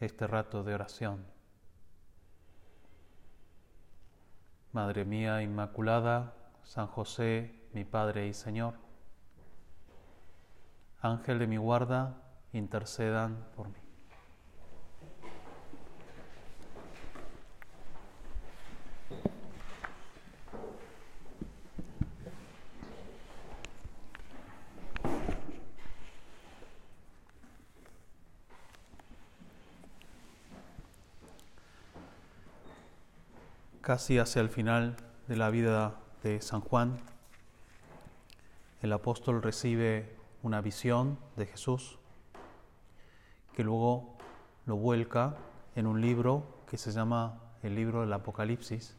este rato de oración. Madre mía Inmaculada, San José, mi Padre y Señor, Ángel de mi guarda, intercedan por mí. Casi hacia el final de la vida de San Juan, el apóstol recibe una visión de Jesús que luego lo vuelca en un libro que se llama el libro del Apocalipsis,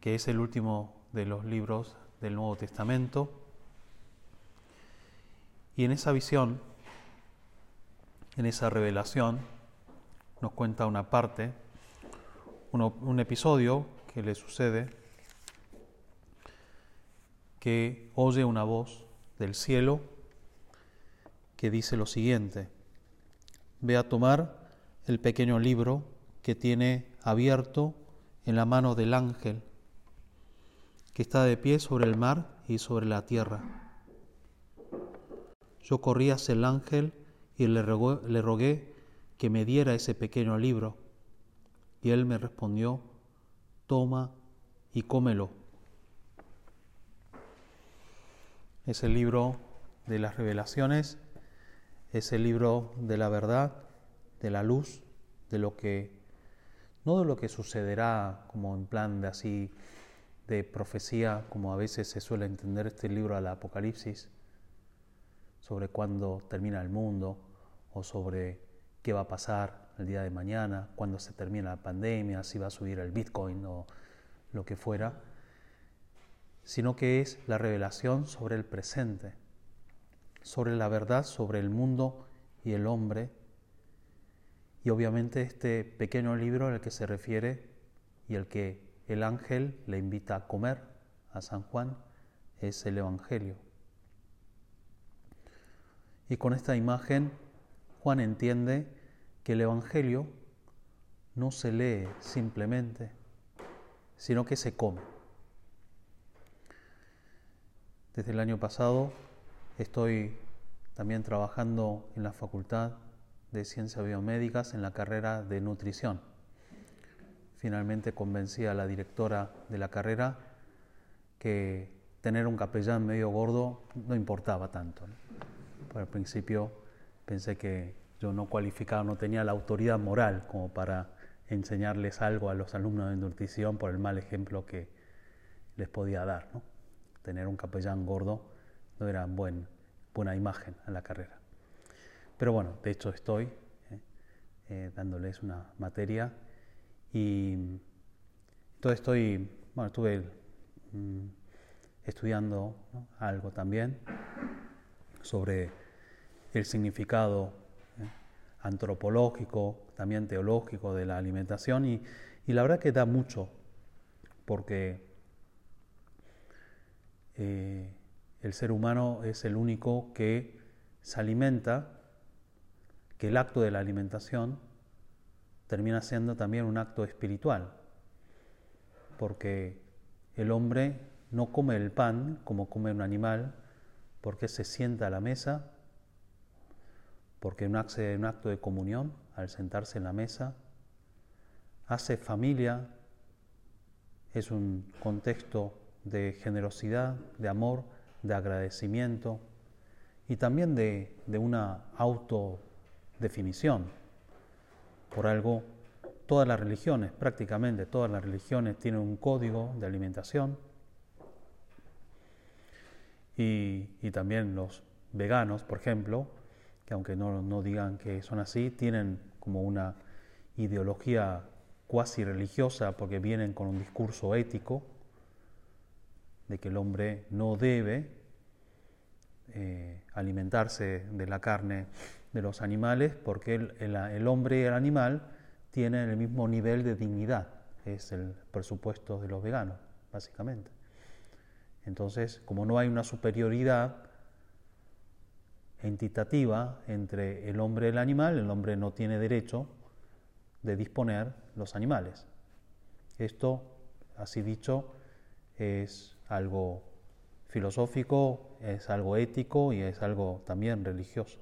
que es el último de los libros del Nuevo Testamento. Y en esa visión, en esa revelación, nos cuenta una parte un episodio que le sucede que oye una voz del cielo que dice lo siguiente, ve a tomar el pequeño libro que tiene abierto en la mano del ángel que está de pie sobre el mar y sobre la tierra. Yo corrí hacia el ángel y le, le rogué que me diera ese pequeño libro y él me respondió, toma y cómelo. Es el libro de las revelaciones, es el libro de la verdad, de la luz, de lo que, no de lo que sucederá como en plan de así, de profecía, como a veces se suele entender este libro del Apocalipsis, sobre cuándo termina el mundo o sobre qué va a pasar el día de mañana, cuando se termine la pandemia, si va a subir el Bitcoin o lo que fuera, sino que es la revelación sobre el presente, sobre la verdad, sobre el mundo y el hombre. Y obviamente este pequeño libro al que se refiere y el que el ángel le invita a comer a San Juan es el Evangelio. Y con esta imagen Juan entiende que el Evangelio no se lee simplemente, sino que se come. Desde el año pasado estoy también trabajando en la Facultad de Ciencias Biomédicas en la carrera de nutrición. Finalmente convencí a la directora de la carrera que tener un capellán medio gordo no importaba tanto. Por el principio pensé que yo no cualificaba, no tenía la autoridad moral como para enseñarles algo a los alumnos de nutrición por el mal ejemplo que les podía dar. Tener un capellán gordo no era buen, buena imagen en la carrera. Pero bueno, de hecho estoy ¿eh? Eh, dándoles una materia y entonces estoy, bueno, estuve mm, estudiando algo también sobre el significado antropológico, también teológico de la alimentación y, la verdad que da mucho porque eh, el ser humano es el único que se alimenta, que el acto de la alimentación termina siendo también un acto espiritual, porque el hombre no come el pan como come un animal, porque se sienta a la mesa porque un acto de comunión al sentarse en la mesa, hace familia, es un contexto de generosidad, de amor, de agradecimiento y también de, de una autodefinición. Por algo, todas las religiones, prácticamente todas las religiones tienen un código de alimentación y, y también los veganos, por ejemplo, que aunque no, no digan que son así, tienen como una ideología cuasi religiosa porque vienen con un discurso ético de que el hombre no debe eh, alimentarse de la carne de los animales porque el, hombre y el animal tienen el mismo nivel de dignidad, es el presupuesto de los veganos, básicamente. Entonces, como no hay una superioridad entitativa entre el hombre y el animal, el hombre no tiene derecho de disponer los animales. Esto, así dicho, es algo filosófico, es algo ético y es algo también religioso.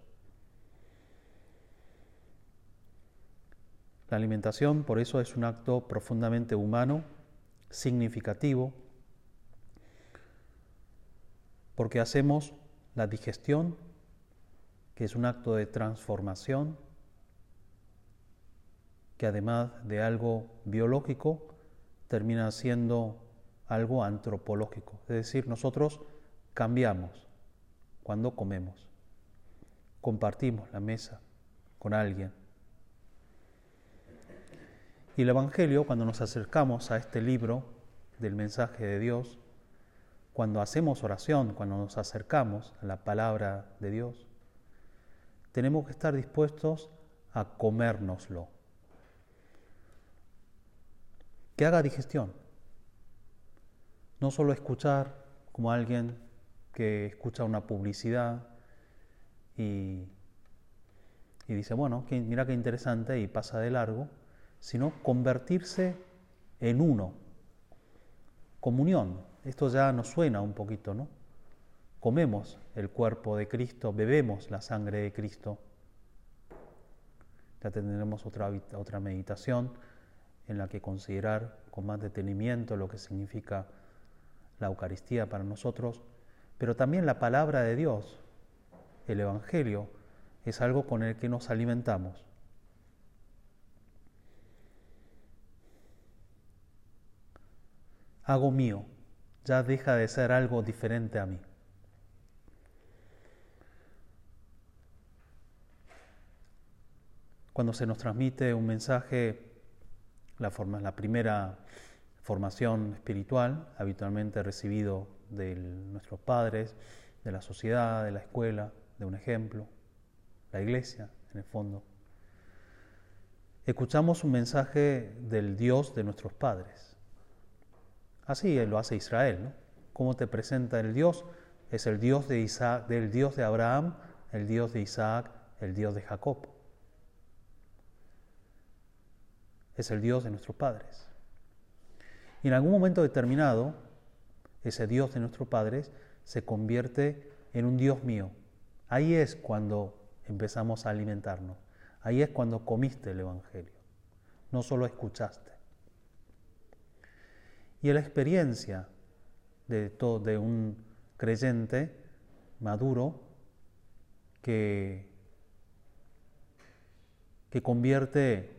La alimentación, por eso, es un acto profundamente humano, significativo, porque hacemos la digestión, que es un acto de transformación, que además de algo biológico, termina siendo algo antropológico. Es decir, nosotros cambiamos cuando comemos, compartimos la mesa con alguien. Y el Evangelio, cuando nos acercamos a este libro del mensaje de Dios, cuando hacemos oración, cuando nos acercamos a la palabra de Dios, tenemos que estar dispuestos a comérnoslo. Que haga digestión. No solo escuchar como alguien que escucha una publicidad y, dice, bueno, mira qué interesante y pasa de largo, sino convertirse en uno. Comunión. Esto ya nos suena un poquito, ¿no? Comemos el cuerpo de Cristo, bebemos la sangre de Cristo. Ya tendremos otra, otra meditación en la que considerar con más detenimiento lo que significa la Eucaristía para nosotros, pero también la palabra de Dios, el Evangelio, es algo con el que nos alimentamos. Hago mío, ya deja de ser algo diferente a mí. Cuando se nos transmite un mensaje, la, forma, la primera formación espiritual, habitualmente recibido de nuestros padres, de la sociedad, de la escuela, de un ejemplo, la iglesia, en el fondo. Escuchamos un mensaje del Dios de nuestros padres. Así lo hace Israel, ¿no? ¿Cómo te presenta el Dios? Es el Dios de Isaac, del Dios de Abraham, el Dios de Isaac, el Dios de Jacob. Es el Dios de nuestros padres. Y en algún momento determinado, ese Dios de nuestros padres se convierte en un Dios mío. Ahí es cuando empezamos a alimentarnos. Ahí es cuando comiste el Evangelio. No solo escuchaste. Y la experiencia de, todo, un creyente maduro que, que convierte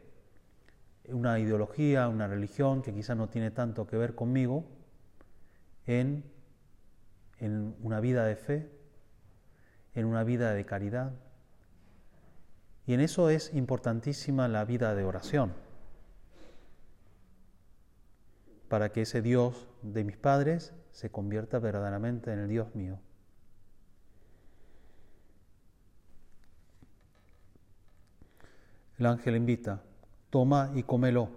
una ideología, una religión que quizás no tiene tanto que ver conmigo, en, en una vida de fe, en una vida de caridad. Y en eso es importantísima la vida de oración, para que ese Dios de mis padres se convierta verdaderamente en el Dios mío. El ángel invita, toma y cómelo.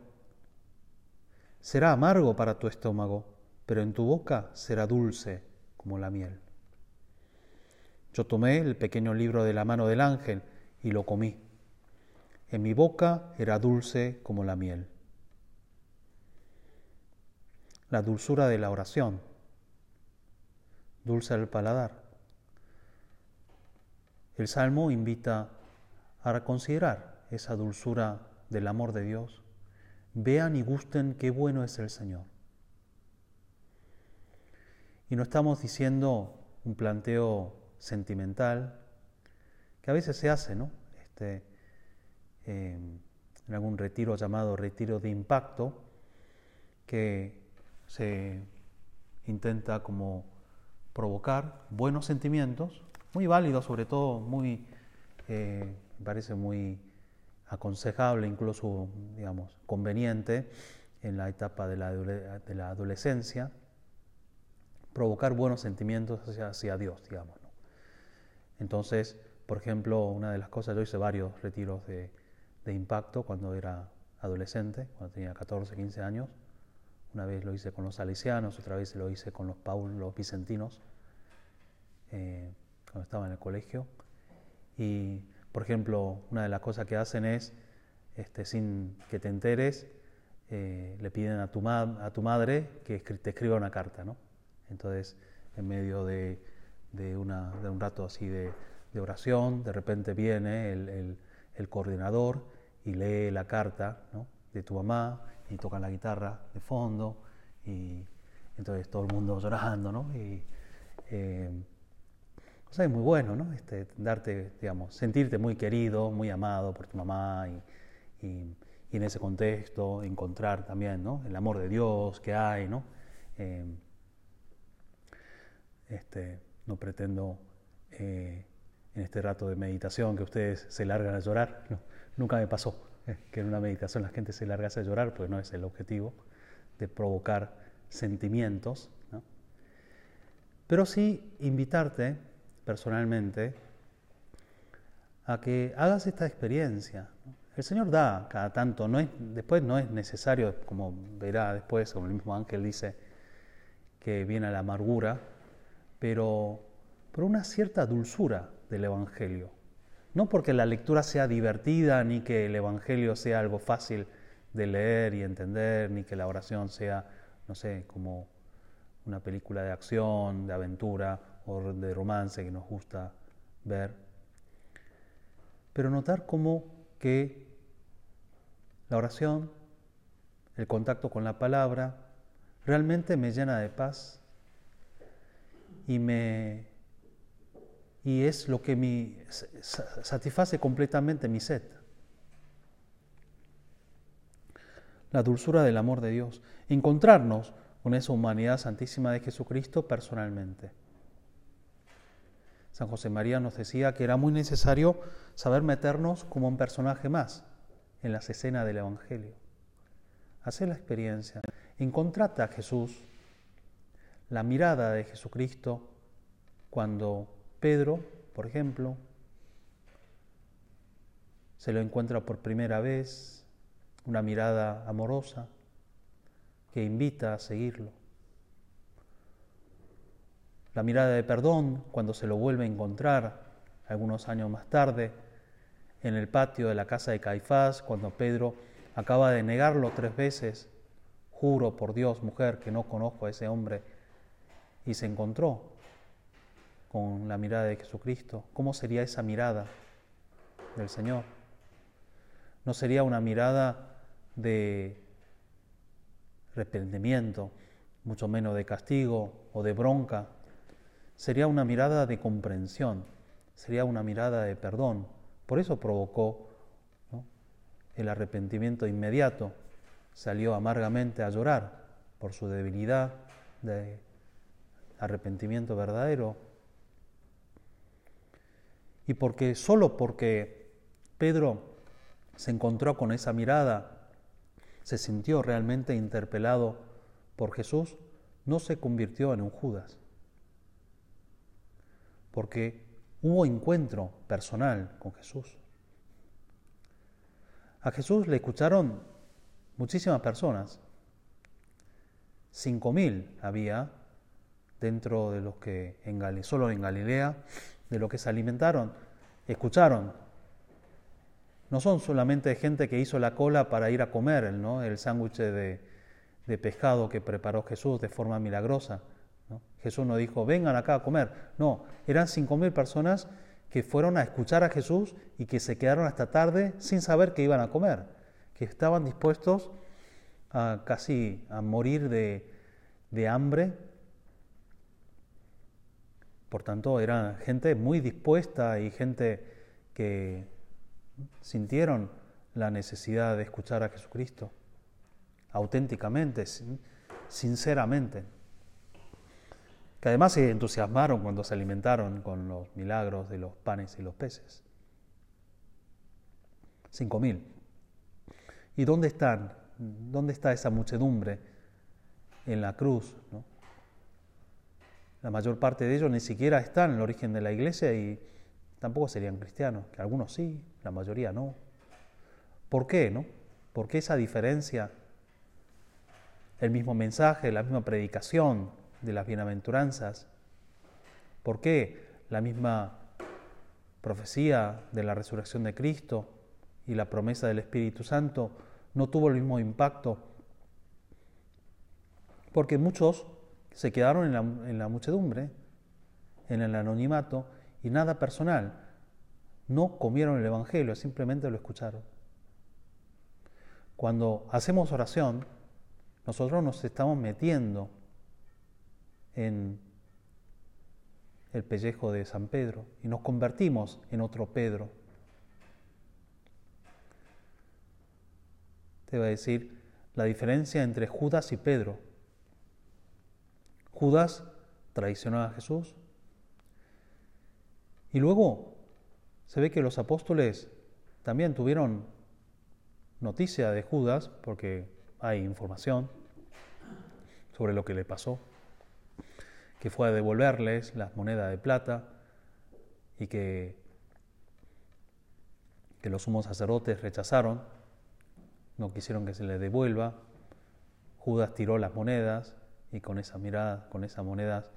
Será amargo para tu estómago, pero en tu boca será dulce como la miel. Yo tomé el pequeño libro de la mano del ángel y lo comí. En mi boca era dulce como la miel. La dulzura de la oración, dulce al paladar. El Salmo invita a considerar esa dulzura del amor de Dios, vean y gusten qué bueno es el Señor. Y no estamos diciendo un planteo sentimental, que a veces se hace, ¿no? Este, em, en algún retiro llamado retiro de impacto, que se intenta como provocar buenos sentimientos, muy válidos, sobre todo muy, eh, parece muy aconsejable, incluso, digamos, conveniente en la etapa de la, de la adolescencia, provocar buenos sentimientos hacia, Dios, digamos. Entonces, por ejemplo, una de las cosas, yo hice varios retiros de, impacto cuando era adolescente, cuando tenía 14, 15 años. Una vez lo hice con los salesianos, otra vez lo hice con los Paul, los vicentinos, eh, cuando estaba en el colegio. Y, por ejemplo, una de las cosas que hacen es, este, sin que te enteres, eh, le piden a tu, a tu madre que te escriba una carta, ¿no? Entonces, en medio de, un rato así de, oración, de repente viene el, coordinador y lee la carta de tu mamá y toca la guitarra de fondo y entonces todo el mundo llorando, ¿no? Y, eh, es muy bueno, ¿no? Este, darte, digamos, sentirte muy querido, muy amado por tu mamá y, en ese contexto encontrar también, ¿no? El amor de Dios que hay, ¿no? Eh, este, no pretendo eh, en este rato de meditación que ustedes se largan a llorar. nunca me pasó eh, que en una meditación la gente se largase a llorar, pues no es el objetivo de provocar sentimientos. Pero sí invitarte personalmente a que hagas esta experiencia. El Señor da cada tanto, no es, después no es necesario, como verá después, como el mismo ángel dice, que viene la amargura, pero por una cierta dulzura del Evangelio. No porque la lectura sea divertida, ni que el Evangelio sea algo fácil de leer y entender, ni que la oración sea, no sé, como una película de acción, de aventura o de romance que nos gusta ver. Pero notar cómo que la oración, el contacto con la palabra, realmente me llena de paz y me y es lo que me satisface completamente mi sed. La dulzura del amor de Dios, encontrarnos con esa humanidad santísima de Jesucristo personalmente. San José María nos decía que era muy necesario saber meternos como un personaje más en las escenas del Evangelio. Hacer la experiencia. Encontrate a Jesús la mirada de Jesucristo cuando Pedro, por ejemplo, se lo encuentra por primera vez, una mirada amorosa que invita a seguirlo. La mirada de perdón cuando se lo vuelve a encontrar algunos años más tarde en el patio de la casa de Caifás, cuando Pedro acaba de negarlo tres veces, juro por Dios, mujer, que no conozco a ese hombre. Y se encontró con la mirada de Jesucristo, ¿cómo sería esa mirada del Señor? No sería una mirada de arrepentimiento, mucho menos de castigo o de bronca, sería una mirada de comprensión, sería una mirada de perdón. Por eso provocó el arrepentimiento inmediato, salió amargamente a llorar por su debilidad de arrepentimiento verdadero. Y porque solo porque Pedro se encontró con esa mirada, se sintió realmente interpelado por Jesús, no se convirtió en un Judas. Porque hubo encuentro personal con Jesús. A Jesús le escucharon muchísimas personas. Cinco mil había dentro de los que en solo en Galilea, de los que se alimentaron, escucharon. No son solamente gente que hizo la cola para ir a comer ¿no? el sándwich de, pescado que preparó Jesús de forma milagrosa. Jesús no dijo, vengan acá a comer. No, eran cinco mil personas que fueron a escuchar a Jesús y que se quedaron hasta tarde sin saber que iban a comer, que estaban dispuestos a casi a morir de, de hambre por tanto, era gente muy dispuesta y gente que sintieron la necesidad de escuchar a Jesucristo auténticamente, sinceramente. Que además se entusiasmaron cuando se alimentaron con los milagros de los panes y los peces. Cinco mil. ¿Y dónde están? ¿Dónde está esa muchedumbre en la cruz? La mayor parte de ellos ni siquiera están en el origen de la iglesia y tampoco serían cristianos, que algunos sí, la mayoría no. ¿Por qué, no? ¿Por qué esa diferencia? El mismo mensaje, la misma predicación de las bienaventuranzas. ¿Por qué la misma profecía de la resurrección de Cristo y la promesa del Espíritu Santo no tuvo el mismo impacto? Porque muchos se quedaron en la, muchedumbre, en el anonimato, y nada personal. No comieron el Evangelio, simplemente lo escucharon. Cuando hacemos oración, nosotros nos estamos metiendo en el pellejo de San Pedro y nos convertimos en otro Pedro. Te va a decir la diferencia entre Judas y Pedro. Judas traicionó a Jesús y luego se ve que los apóstoles también tuvieron noticia de Judas, porque hay información sobre lo que le pasó, que fue a devolverles las monedas de plata y que, los sumos sacerdotes rechazaron, no quisieron que se les devuelva. Judas tiró las monedas y con esa mirada, con esas monedas,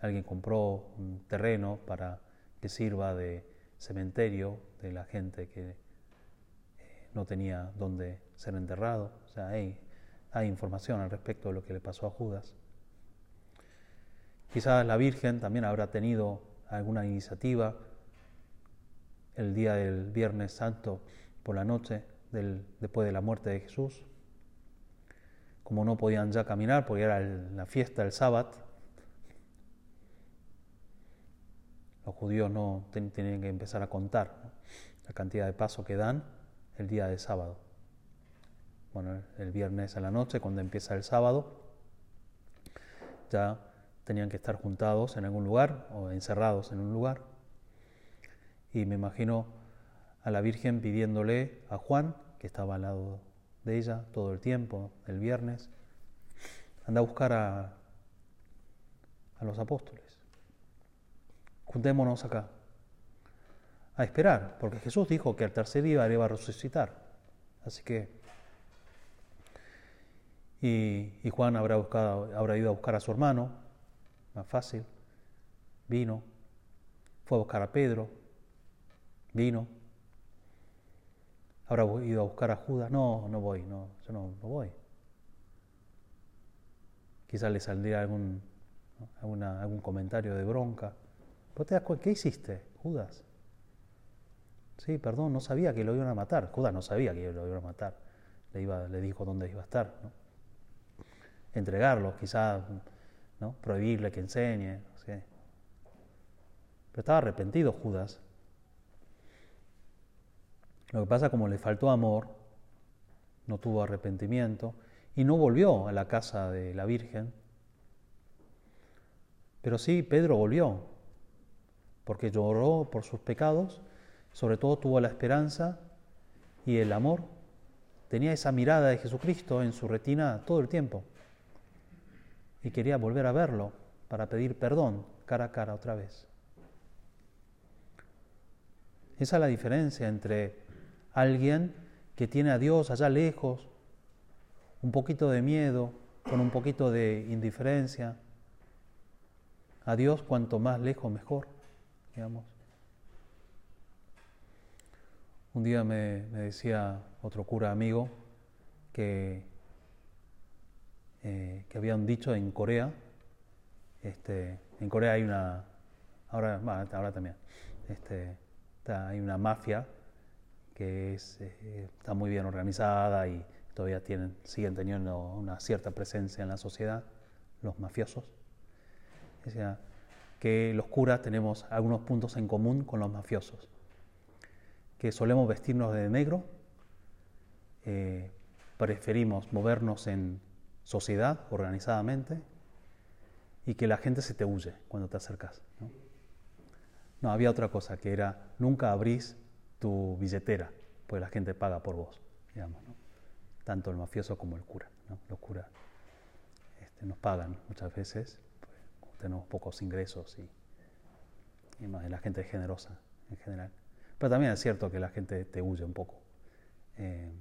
alguien compró un terreno para que sirva de cementerio de la gente que no tenía dónde ser enterrado. O sea, hay, hay información al respecto de lo que le pasó a Judas. Quizás la Virgen también habrá tenido alguna iniciativa el día del Viernes Santo por la noche, después de la muerte de Jesús. Como no podían ya caminar porque era la fiesta del sábado, los judíos no tenían que empezar a contar la cantidad de pasos que dan el día de sábado. Bueno, el viernes a la noche, cuando empieza el sábado, ya tenían que estar juntados en algún lugar o encerrados en un lugar. Y me imagino a la Virgen pidiéndole a Juan, que estaba al lado de ella todo el tiempo, el viernes, anda a buscar a, a los apóstoles. Juntémonos acá a esperar, porque Jesús dijo que al tercer día iba a resucitar. Así que, y, Juan habrá, buscado, habrá ido a buscar a su hermano, más fácil, vino, fue a buscar a Pedro, vino, habrá ido a buscar a Judas, no, no voy, no, yo no, no voy. Quizás le saldría algún, algún comentario de bronca. ¿Pero te das cuenta? ¿Qué hiciste, Judas? Sí, perdón, no sabía que lo iban a matar. Judas no sabía que lo iban a matar. Le, iba, le dijo dónde iba a estar. ¿no? Entregarlo, quizás, prohibirle que enseñe. Pero estaba arrepentido Judas. Lo que pasa, como le faltó amor, no tuvo arrepentimiento y no volvió a la casa de la Virgen. Pero sí, Pedro volvió, porque lloró por sus pecados sobre todo tuvo la esperanza y el amor. Tenía esa mirada de Jesucristo en su retina todo el tiempo. Y quería volver a verlo para pedir perdón cara a cara otra vez. Esa es la diferencia entre alguien que tiene a Dios allá lejos, un poquito de miedo, con un poquito de indiferencia. A Dios cuanto más lejos mejor, digamos. Un día me, decía otro cura amigo que, eh, que había un dicho en Corea, este, en Corea hay una, ahora, ahora también, este, hay una mafia que es, eh, está muy bien organizada y todavía tienen, siguen teniendo una cierta presencia en la sociedad, los mafiosos. Decía que los curas tenemos algunos puntos en común con los mafiosos que solemos vestirnos de negro, eh, preferimos movernos en sociedad, organizadamente, y que la gente se te huye cuando te acercas. ¿no? había otra cosa, que era nunca abrís tu billetera, pues la gente paga por vos, digamos, ¿no? tanto el mafioso como el cura. ¿no? Los curas este, nos pagan muchas veces, pues, tenemos pocos ingresos y, la gente es generosa en general. Pero también es cierto que la gente te huye un poco. Eh,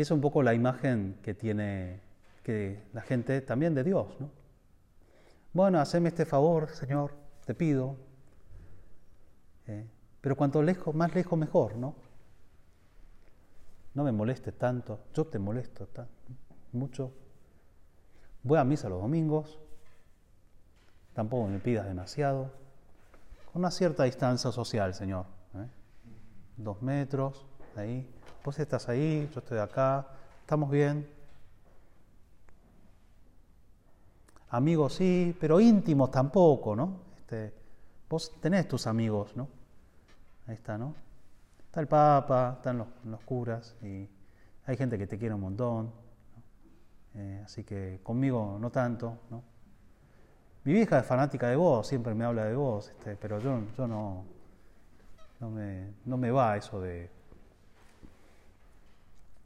es un poco la imagen que tiene que la gente también de Dios, ¿no? Bueno, haceme este favor, Señor, te pido. Eh, pero cuanto más lejos mejor, ¿no? No me molestes tanto, yo te molesto mucho. Voy a misa los domingos, tampoco me pidas demasiado, con una cierta distancia social, Señor. ¿eh? Dos metros, ahí. Vos estás ahí, yo estoy acá, estamos bien. Amigos sí, pero íntimos tampoco, ¿no? Este, vos tenés tus amigos, ¿no? Ahí está, ¿no? Está el Papa, están los, curas y hay gente que te quiere un montón. Eh, así que conmigo no tanto, ¿no? Mi vieja es fanática de vos, siempre me habla de vos, este, pero yo, yo no, no me, no me va eso de...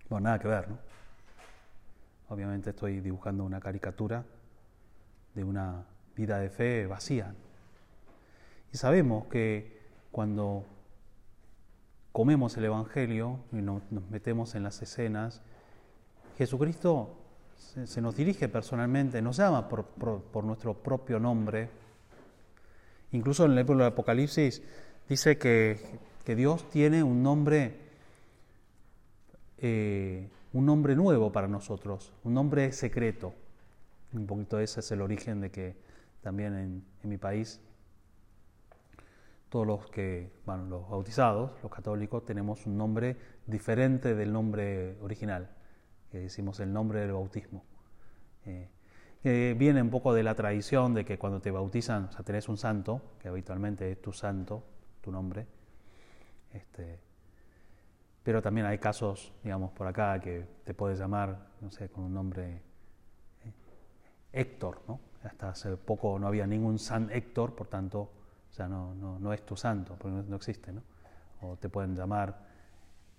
Bueno, nada que ver, ¿no? Obviamente estoy dibujando una caricatura de una vida de fe vacía. Y sabemos que cuando comemos el Evangelio y nos, metemos en las escenas, Jesucristo se, nos dirige personalmente, nos llama por, nuestro propio nombre. Incluso en el libro del Apocalipsis dice que, Dios tiene un nombre, eh, un nombre nuevo para nosotros, un nombre secreto. Un poquito ese es el origen de que también en, mi país todos los que, bueno, los bautizados, los católicos, tenemos un nombre diferente del nombre original, que decimos el nombre del bautismo. Eh, que viene un poco de la tradición de que cuando te bautizan, o sea, tenés un santo, que habitualmente es tu santo, tu nombre. Este, pero también hay casos, digamos, por acá que te puedes llamar, no sé, con un nombre eh, Héctor, ¿no? Hasta hace poco no había ningún San Héctor, por tanto, o sea, no, no, no es tu santo, porque no, existe, ¿no? O te pueden llamar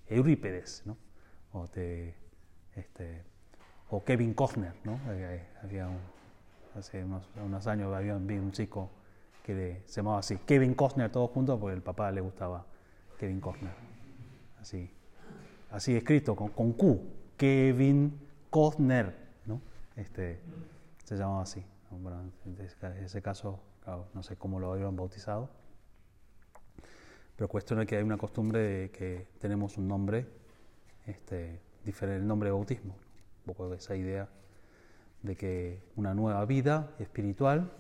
Eurípedes, ¿no? O, te, este, o Kevin Costner, ¿no? Eh, eh, había hace unos, unos, años había un chico que se llamaba así, Kevin Costner todos juntos, porque el papá le gustaba Kevin Costner. Así, así escrito, con, con Q, Kevin Costner, ¿no? Este, se llamaba así. Bueno, en ese caso no sé cómo lo habían bautizado, pero cuestión es que hay una costumbre de que tenemos un nombre este, diferente, el nombre de bautismo, un poco de esa idea de que una nueva vida espiritual,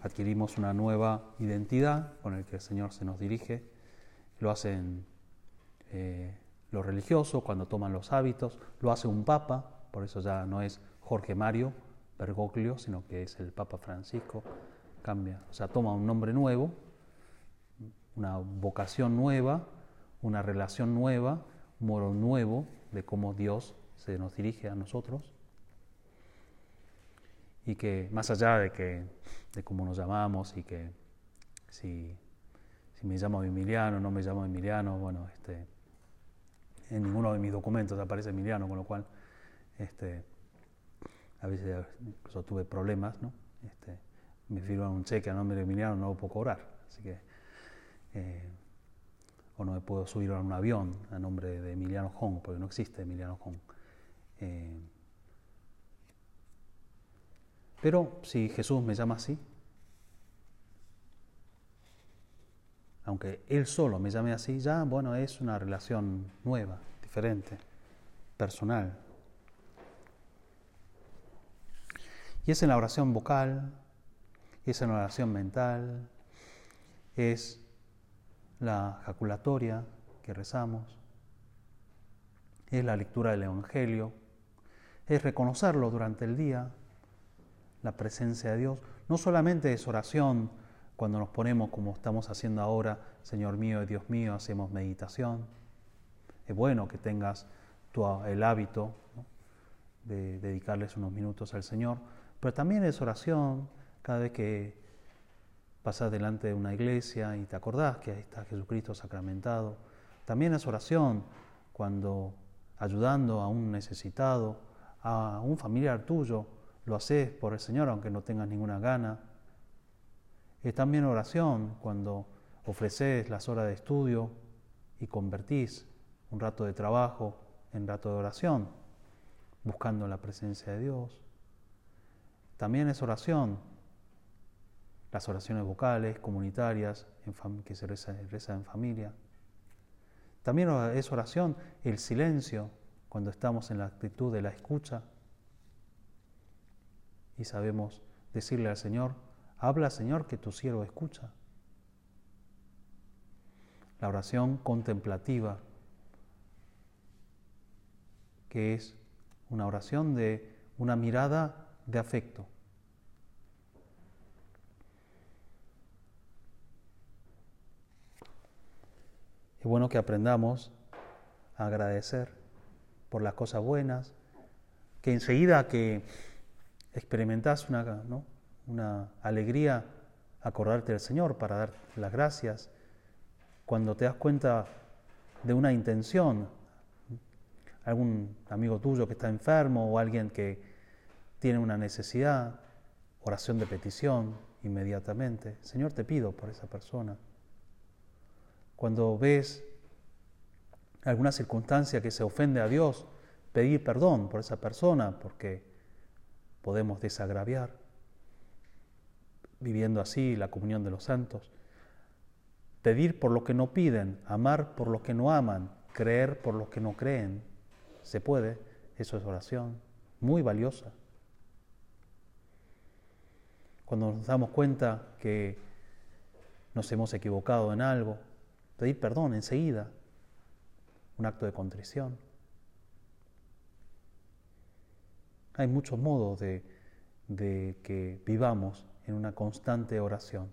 adquirimos una nueva identidad con el que el Señor se nos dirige, lo hacen eh, los religiosos cuando toman los hábitos, lo hace un papa, por eso ya no es Jorge Mario Bergoglio, sino que es el Papa Francisco, cambia, o sea, toma un nombre nuevo, una vocación nueva, una relación nueva, un modo nuevo de cómo Dios se nos dirige a nosotros. Y que más allá de, que, de cómo nos llamamos y que si, si me llamo Emiliano no me llamo Emiliano, bueno, este, en ninguno de mis documentos aparece Emiliano, con lo cual este, a veces incluso tuve problemas, ¿no? Este, me firman un cheque a nombre de Emiliano, no lo puedo cobrar. Así que, eh, o no me puedo subir a un avión a nombre de Emiliano Hong, porque no existe Emiliano Hong. Eh, pero si Jesús me llama así, aunque Él solo me llame así, ya, bueno, es una relación nueva, diferente, personal. Y es en la oración vocal, es la oración mental, es la jaculatoria que rezamos, es la lectura del Evangelio, es reconocerlo durante el día, la presencia de Dios. No solamente es oración cuando nos ponemos como estamos haciendo ahora, Señor mío y Dios mío, hacemos meditación. Es bueno que tengas el hábito de dedicarles unos minutos al Señor, pero también es oración cada vez que pasas delante de una iglesia y te acordás que ahí está Jesucristo sacramentado, También es oración cuando ayudando a un necesitado, a un familiar tuyo, lo haces por el Señor aunque no tengas ninguna gana. Es también oración cuando ofreces las horas de estudio y convertís un rato de trabajo en rato de oración, buscando la presencia de Dios. También es oración las oraciones vocales, comunitarias, que se reza, reza en familia. También es oración el silencio cuando estamos en la actitud de la escucha y sabemos decirle al Señor, habla Señor que tu siervo escucha. La oración contemplativa, que es una oración de una mirada de afecto. Es bueno que aprendamos a agradecer por las cosas buenas, que enseguida que experimentas una, una alegría, acordarte del Señor para dar las gracias, cuando te das cuenta de una intención, algún amigo tuyo que está enfermo o alguien que tiene una necesidad, oración de petición inmediatamente. Señor, te pido por esa persona cuando ves alguna circunstancia que se ofende a Dios, pedir perdón por esa persona, porque podemos desagraviar, viviendo así la comunión de los santos. Pedir por lo que no piden, amar por lo que no aman, creer por lo que no creen. Se puede, eso es oración, muy valiosa. Cuando nos damos cuenta que nos hemos equivocado en algo, pedir perdón enseguida, un acto de contrición. Hay muchos modos de, de que vivamos en una constante oración.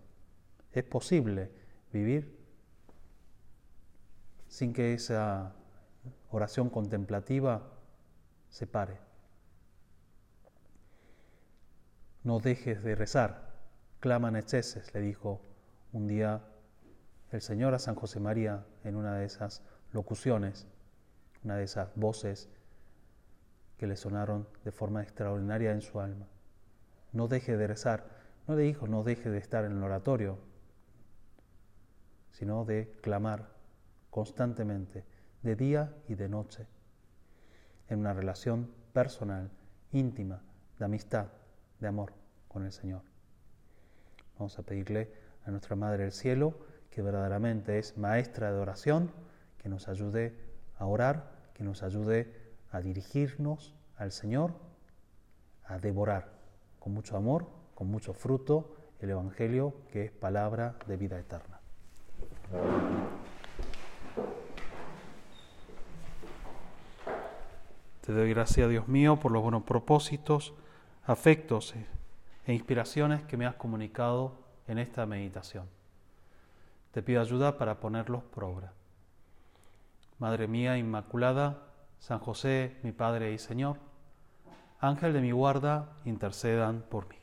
Es posible vivir sin que esa oración contemplativa se pare. No dejes de rezar, clama exceses, le dijo un día el Señor a San José María en una de esas locuciones, una de esas voces que le sonaron de forma extraordinaria en su alma. No deje de rezar, no le dijo no deje de estar en el oratorio, sino de clamar constantemente, de día y de noche, en una relación personal, íntima, de amistad, de amor con el Señor. Vamos a pedirle a nuestra Madre del Cielo, que verdaderamente es maestra de oración, que nos ayude a orar, que nos ayude a dirigirnos al Señor, a devorar con mucho amor, con mucho fruto, el Evangelio que es palabra de vida eterna. Te doy gracias, Dios mío, por los buenos propósitos, afectos e inspiraciones que me has comunicado en esta meditación. Te pido ayuda para ponerlos por obra. Madre mía Inmaculada, San José, mi Padre y Señor, Ángel de mi guarda, intercedan por mí.